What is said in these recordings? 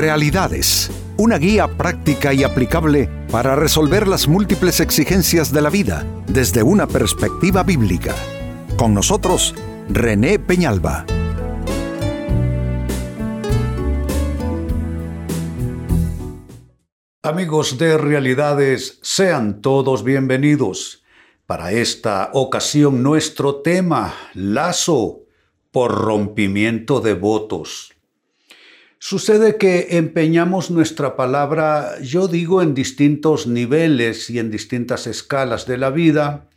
Realidades, una guía práctica y aplicable para resolver las múltiples exigencias de la vida desde una perspectiva bíblica. Con nosotros, René Peñalba. Amigos de Realidades, sean todos bienvenidos. Para esta ocasión nuestro tema, lazo por rompimiento de votos. Sucede que empeñamos nuestra palabra, yo digo, en distintos niveles y en distintas escalas de la vida,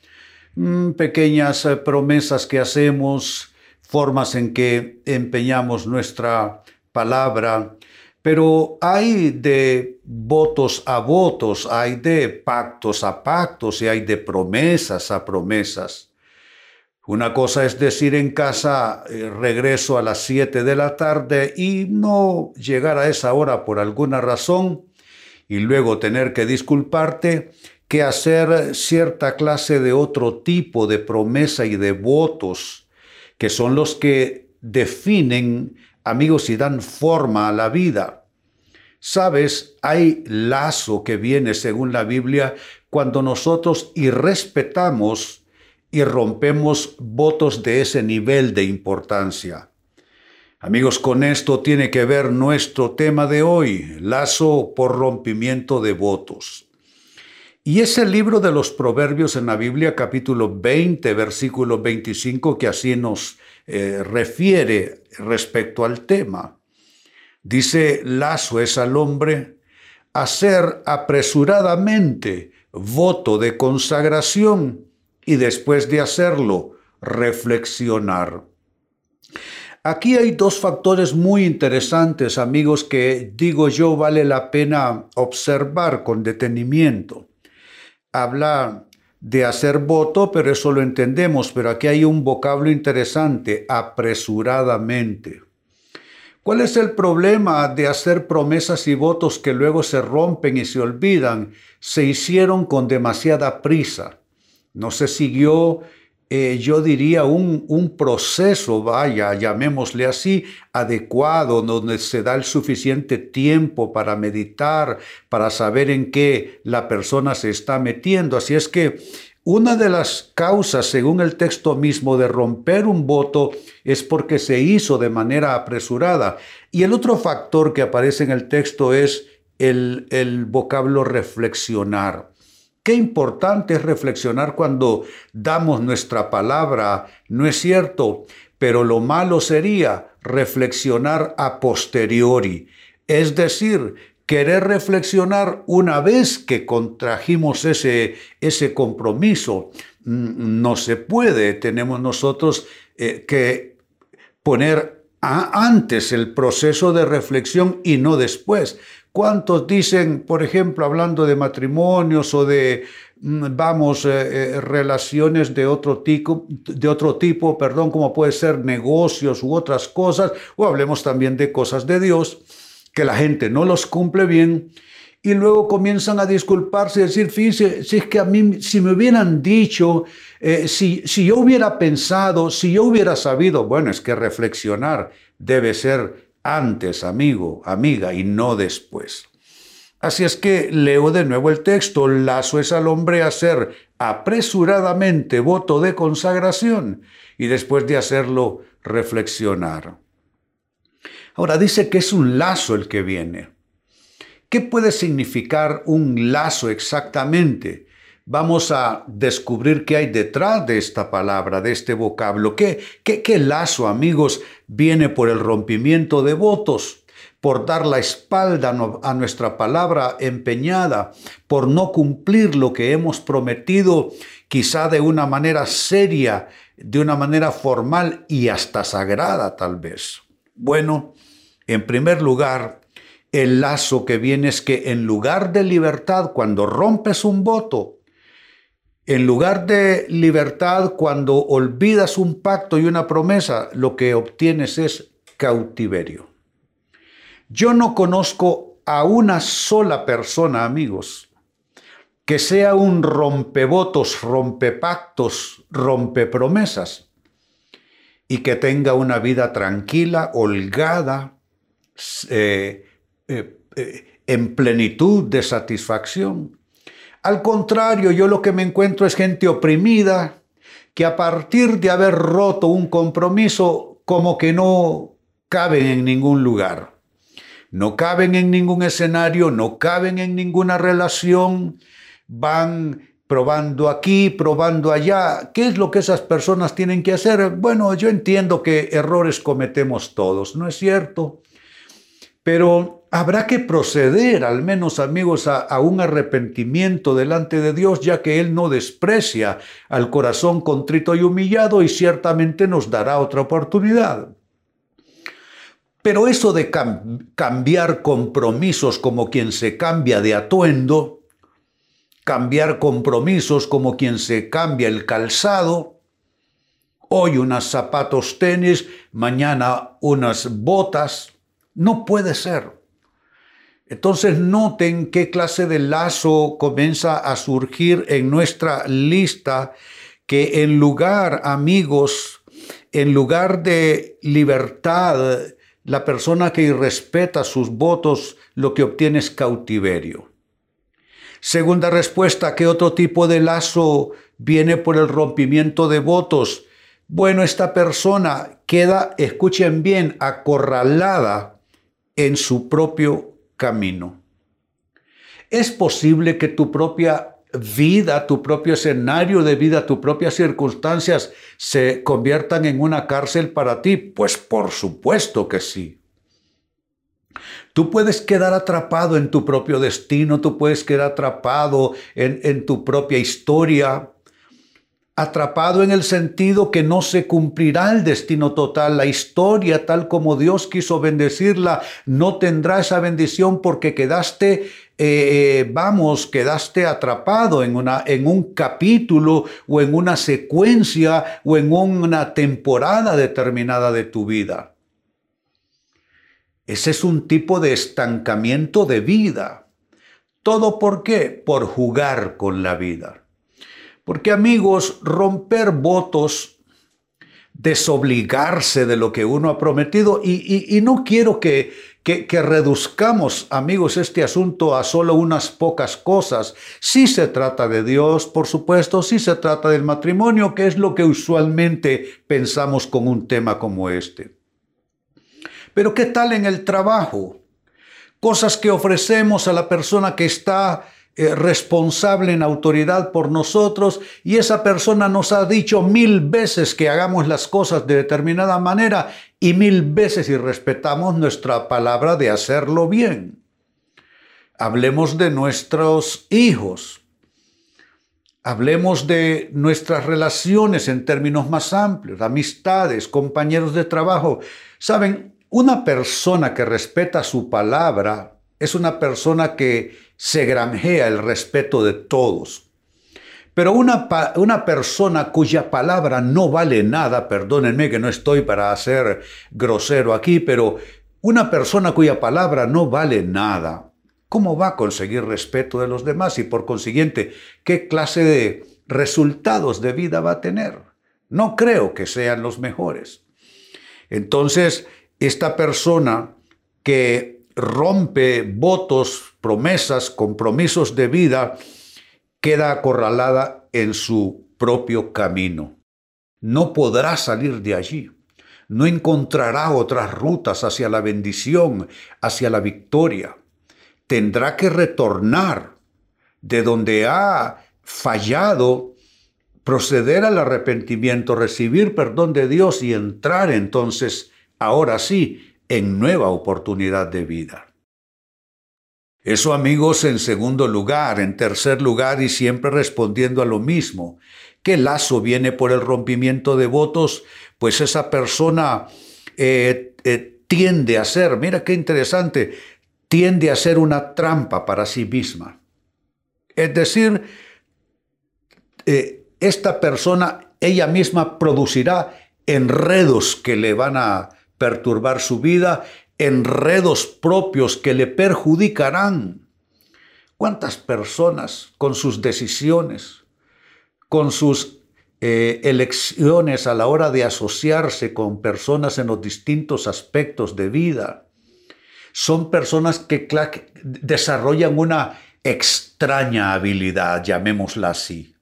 mm, pequeñas eh, promesas que hacemos, formas en que empeñamos nuestra palabra, pero hay de votos a votos, hay de pactos a pactos y hay de promesas a promesas. Una cosa es decir en casa, eh, regreso a las 7 de la tarde y no llegar a esa hora por alguna razón y luego tener que disculparte, que hacer cierta clase de otro tipo de promesa y de votos, que son los que definen, amigos, y dan forma a la vida. Sabes, hay lazo que viene según la Biblia cuando nosotros irrespetamos y rompemos votos de ese nivel de importancia. Amigos, con esto tiene que ver nuestro tema de hoy, lazo por rompimiento de votos. Y es el libro de los Proverbios en la Biblia, capítulo 20, versículo 25, que así nos eh, refiere respecto al tema. Dice, lazo es al hombre hacer apresuradamente voto de consagración y después de hacerlo, reflexionar. Aquí hay dos factores muy interesantes, amigos, que digo yo vale la pena observar con detenimiento. Habla de hacer voto, pero eso lo entendemos, pero aquí hay un vocablo interesante, apresuradamente. ¿Cuál es el problema de hacer promesas y votos que luego se rompen y se olvidan? Se hicieron con demasiada prisa. No se siguió, eh, yo diría, un, un proceso, vaya, llamémosle así, adecuado, donde se da el suficiente tiempo para meditar, para saber en qué la persona se está metiendo. Así es que una de las causas, según el texto mismo, de romper un voto es porque se hizo de manera apresurada. Y el otro factor que aparece en el texto es el, el vocablo reflexionar. Qué importante es reflexionar cuando damos nuestra palabra, ¿no es cierto? Pero lo malo sería reflexionar a posteriori, es decir, querer reflexionar una vez que contrajimos ese, ese compromiso. Mm, no se puede, tenemos nosotros eh, que poner antes el proceso de reflexión y no después. ¿Cuántos dicen, por ejemplo, hablando de matrimonios o de, mm, vamos, eh, eh, relaciones de otro, tipo, de otro tipo, perdón, como puede ser negocios u otras cosas, o hablemos también de cosas de Dios, que la gente no los cumple bien y luego comienzan a disculparse y decir, fíjese, si es que a mí, si me hubieran dicho, eh, si, si yo hubiera pensado, si yo hubiera sabido, bueno, es que reflexionar debe ser antes, amigo, amiga, y no después. Así es que leo de nuevo el texto, lazo es al hombre hacer apresuradamente voto de consagración y después de hacerlo reflexionar. Ahora dice que es un lazo el que viene. ¿Qué puede significar un lazo exactamente? Vamos a descubrir qué hay detrás de esta palabra, de este vocablo. ¿Qué, qué, lazo, amigos, viene por el rompimiento de votos? por dar la espalda a nuestra palabra empeñada, por no cumplir lo que hemos prometido, quizá de una manera seria, de una manera formal y hasta sagrada tal vez. Bueno, en primer lugar, el lazo que viene es que en lugar de libertad, cuando rompes un voto, en lugar de libertad, cuando olvidas un pacto y una promesa, lo que obtienes es cautiverio. Yo no conozco a una sola persona, amigos, que sea un rompevotos, rompepactos, rompepromesas y que tenga una vida tranquila, holgada, eh, eh, eh, en plenitud de satisfacción. Al contrario, yo lo que me encuentro es gente oprimida que a partir de haber roto un compromiso como que no caben en ningún lugar. No caben en ningún escenario, no caben en ninguna relación, van probando aquí, probando allá. ¿Qué es lo que esas personas tienen que hacer? Bueno, yo entiendo que errores cometemos todos, ¿no es cierto? Pero habrá que proceder, al menos amigos, a, un arrepentimiento delante de Dios, ya que Él no desprecia al corazón contrito y humillado y ciertamente nos dará otra oportunidad. Pero eso de cambiar compromisos como quien se cambia de atuendo, cambiar compromisos como quien se cambia el calzado, hoy unos zapatos tenis, mañana unas botas, no puede ser. Entonces noten qué clase de lazo comienza a surgir en nuestra lista, que en lugar, amigos, en lugar de libertad, la persona que irrespeta sus votos lo que obtiene es cautiverio. Segunda respuesta, ¿qué otro tipo de lazo viene por el rompimiento de votos? Bueno, esta persona queda, escuchen bien, acorralada en su propio camino. Es posible que tu propia vida, tu propio escenario de vida, tus propias circunstancias se conviertan en una cárcel para ti. Pues por supuesto que sí. Tú puedes quedar atrapado en tu propio destino, tú puedes quedar atrapado en, en tu propia historia, atrapado en el sentido que no se cumplirá el destino total, la historia tal como Dios quiso bendecirla, no tendrá esa bendición porque quedaste, eh, eh, vamos, quedaste atrapado en, una, en un capítulo o en una secuencia o en una temporada determinada de tu vida. Ese es un tipo de estancamiento de vida. ¿Todo por qué? Por jugar con la vida. Porque amigos, romper votos, desobligarse de lo que uno ha prometido, y, no quiero que, que, reduzcamos, amigos, este asunto a solo unas pocas cosas. Sí se trata de Dios, por supuesto, sí se trata del matrimonio, que es lo que usualmente pensamos con un tema como este. Pero ¿qué tal en el trabajo? Cosas que ofrecemos a la persona que está eh, responsable en autoridad por nosotros y esa persona nos ha dicho mil veces que hagamos las cosas de determinada manera y mil veces y respetamos nuestra palabra de hacerlo bien. Hablemos de nuestros hijos. Hablemos de nuestras relaciones en términos más amplios, amistades, compañeros de trabajo. Saben, una persona que respeta su palabra es una persona que se granjea el respeto de todos. Pero una, una, persona cuya palabra no vale nada, perdónenme que no estoy para ser grosero aquí, pero una persona cuya palabra no vale nada, ¿cómo va a conseguir respeto de los demás y por consiguiente qué clase de resultados de vida va a tener? No creo que sean los mejores. Entonces, esta persona que rompe votos, promesas, compromisos de vida, queda acorralada en su propio camino. No podrá salir de allí. No encontrará otras rutas hacia la bendición, hacia la victoria. Tendrá que retornar de donde ha fallado, proceder al arrepentimiento, recibir perdón de Dios y entrar entonces, ahora sí, en nueva oportunidad de vida. Eso amigos en segundo lugar, en tercer lugar y siempre respondiendo a lo mismo. ¿Qué lazo viene por el rompimiento de votos? Pues esa persona eh, eh, tiende a ser, mira qué interesante, tiende a ser una trampa para sí misma. Es decir, eh, esta persona, ella misma producirá enredos que le van a perturbar su vida, enredos propios que le perjudicarán. ¿Cuántas personas con sus decisiones, con sus eh, elecciones a la hora de asociarse con personas en los distintos aspectos de vida, son personas que desarrollan una extraña habilidad, llamémosla así.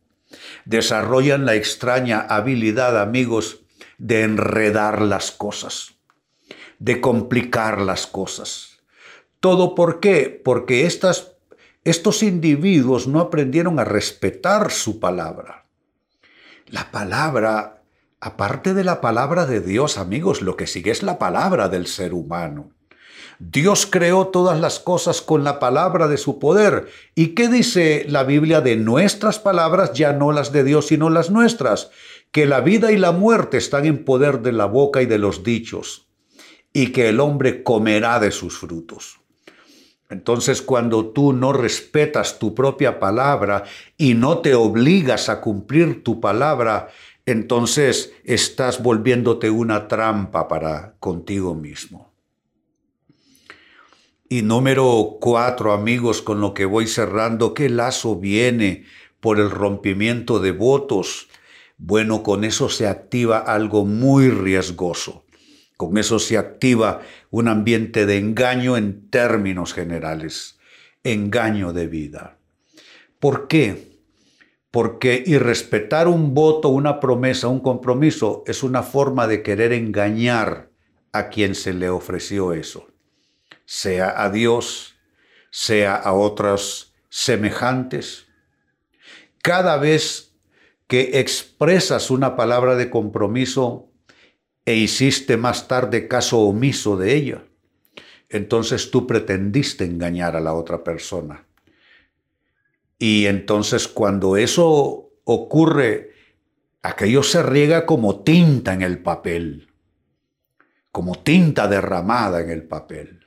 Desarrollan la extraña habilidad, amigos, de enredar las cosas, de complicar las cosas. ¿Todo por qué? Porque estos individuos no aprendieron a respetar su palabra. La palabra, aparte de la palabra de Dios, amigos, lo que sigue es la palabra del ser humano. Dios creó todas las cosas con la palabra de su poder. ¿Y qué dice la Biblia de nuestras palabras, ya no las de Dios, sino las nuestras? Que la vida y la muerte están en poder de la boca y de los dichos, y que el hombre comerá de sus frutos. Entonces cuando tú no respetas tu propia palabra y no te obligas a cumplir tu palabra, entonces estás volviéndote una trampa para contigo mismo. Y número cuatro, amigos, con lo que voy cerrando, ¿qué lazo viene por el rompimiento de votos? Bueno, con eso se activa algo muy riesgoso. Con eso se activa un ambiente de engaño en términos generales, engaño de vida. ¿Por qué? Porque irrespetar un voto, una promesa, un compromiso es una forma de querer engañar a quien se le ofreció eso sea a Dios, sea a otros semejantes. Cada vez que expresas una palabra de compromiso e hiciste más tarde caso omiso de ella, entonces tú pretendiste engañar a la otra persona. Y entonces cuando eso ocurre, aquello se riega como tinta en el papel, como tinta derramada en el papel.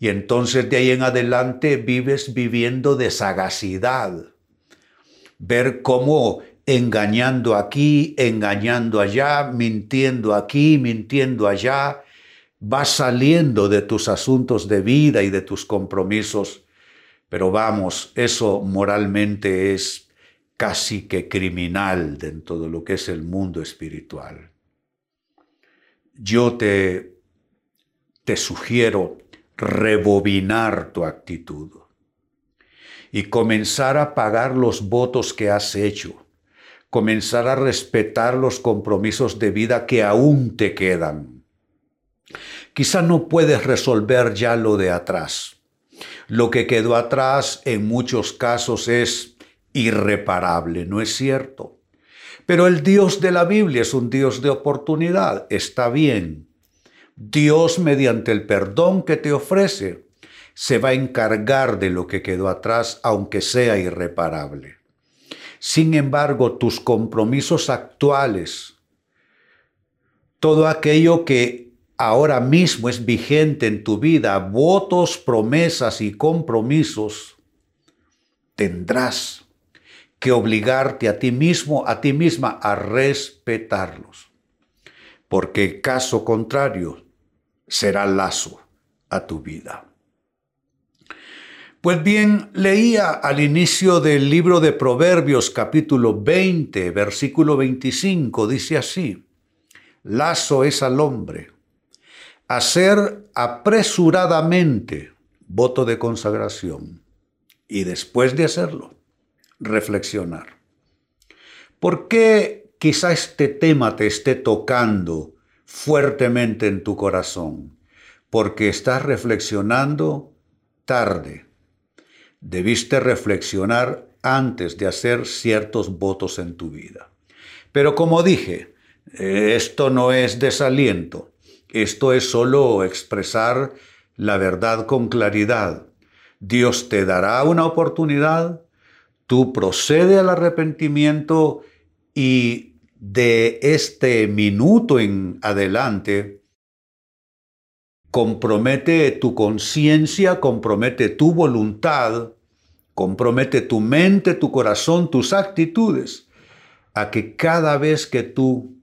Y entonces de ahí en adelante vives viviendo de sagacidad. Ver cómo engañando aquí, engañando allá, mintiendo aquí, mintiendo allá, vas saliendo de tus asuntos de vida y de tus compromisos. Pero vamos, eso moralmente es casi que criminal dentro de lo que es el mundo espiritual. Yo te, te sugiero rebobinar tu actitud y comenzar a pagar los votos que has hecho, comenzar a respetar los compromisos de vida que aún te quedan. Quizá no puedes resolver ya lo de atrás. Lo que quedó atrás en muchos casos es irreparable, ¿no es cierto? Pero el Dios de la Biblia es un Dios de oportunidad, está bien, Dios, mediante el perdón que te ofrece, se va a encargar de lo que quedó atrás, aunque sea irreparable. Sin embargo, tus compromisos actuales, todo aquello que ahora mismo es vigente en tu vida, votos, promesas y compromisos, tendrás que obligarte a ti mismo, a ti misma, a respetarlos. Porque caso contrario, será lazo a tu vida. Pues bien, leía al inicio del libro de Proverbios capítulo 20, versículo 25, dice así, lazo es al hombre, hacer apresuradamente voto de consagración y después de hacerlo, reflexionar. ¿Por qué quizá este tema te esté tocando fuertemente en tu corazón, porque estás reflexionando tarde. Debiste reflexionar antes de hacer ciertos votos en tu vida. Pero como dije, esto no es desaliento, esto es solo expresar la verdad con claridad. Dios te dará una oportunidad, tú procede al arrepentimiento y de este minuto en adelante compromete tu conciencia, compromete tu voluntad, compromete tu mente, tu corazón, tus actitudes, a que cada vez que tú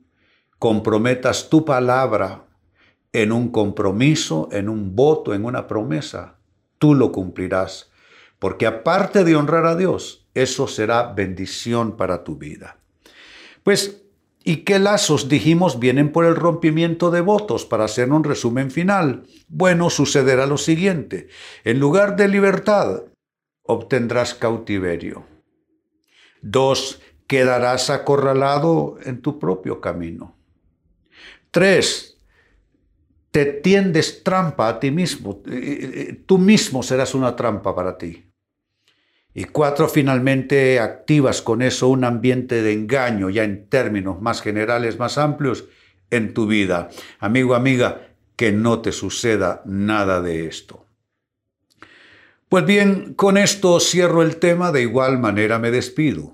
comprometas tu palabra en un compromiso, en un voto, en una promesa, tú lo cumplirás. Porque aparte de honrar a Dios, eso será bendición para tu vida. Pues ¿Y qué lazos, dijimos, vienen por el rompimiento de votos? Para hacer un resumen final. Bueno, sucederá lo siguiente. En lugar de libertad, obtendrás cautiverio. Dos, quedarás acorralado en tu propio camino. Tres, te tiendes trampa a ti mismo. Eh, eh, tú mismo serás una trampa para ti. Y cuatro, finalmente activas con eso un ambiente de engaño, ya en términos más generales, más amplios, en tu vida. Amigo, amiga, que no te suceda nada de esto. Pues bien, con esto cierro el tema, de igual manera me despido.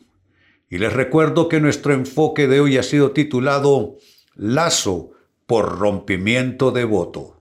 Y les recuerdo que nuestro enfoque de hoy ha sido titulado Lazo por rompimiento de voto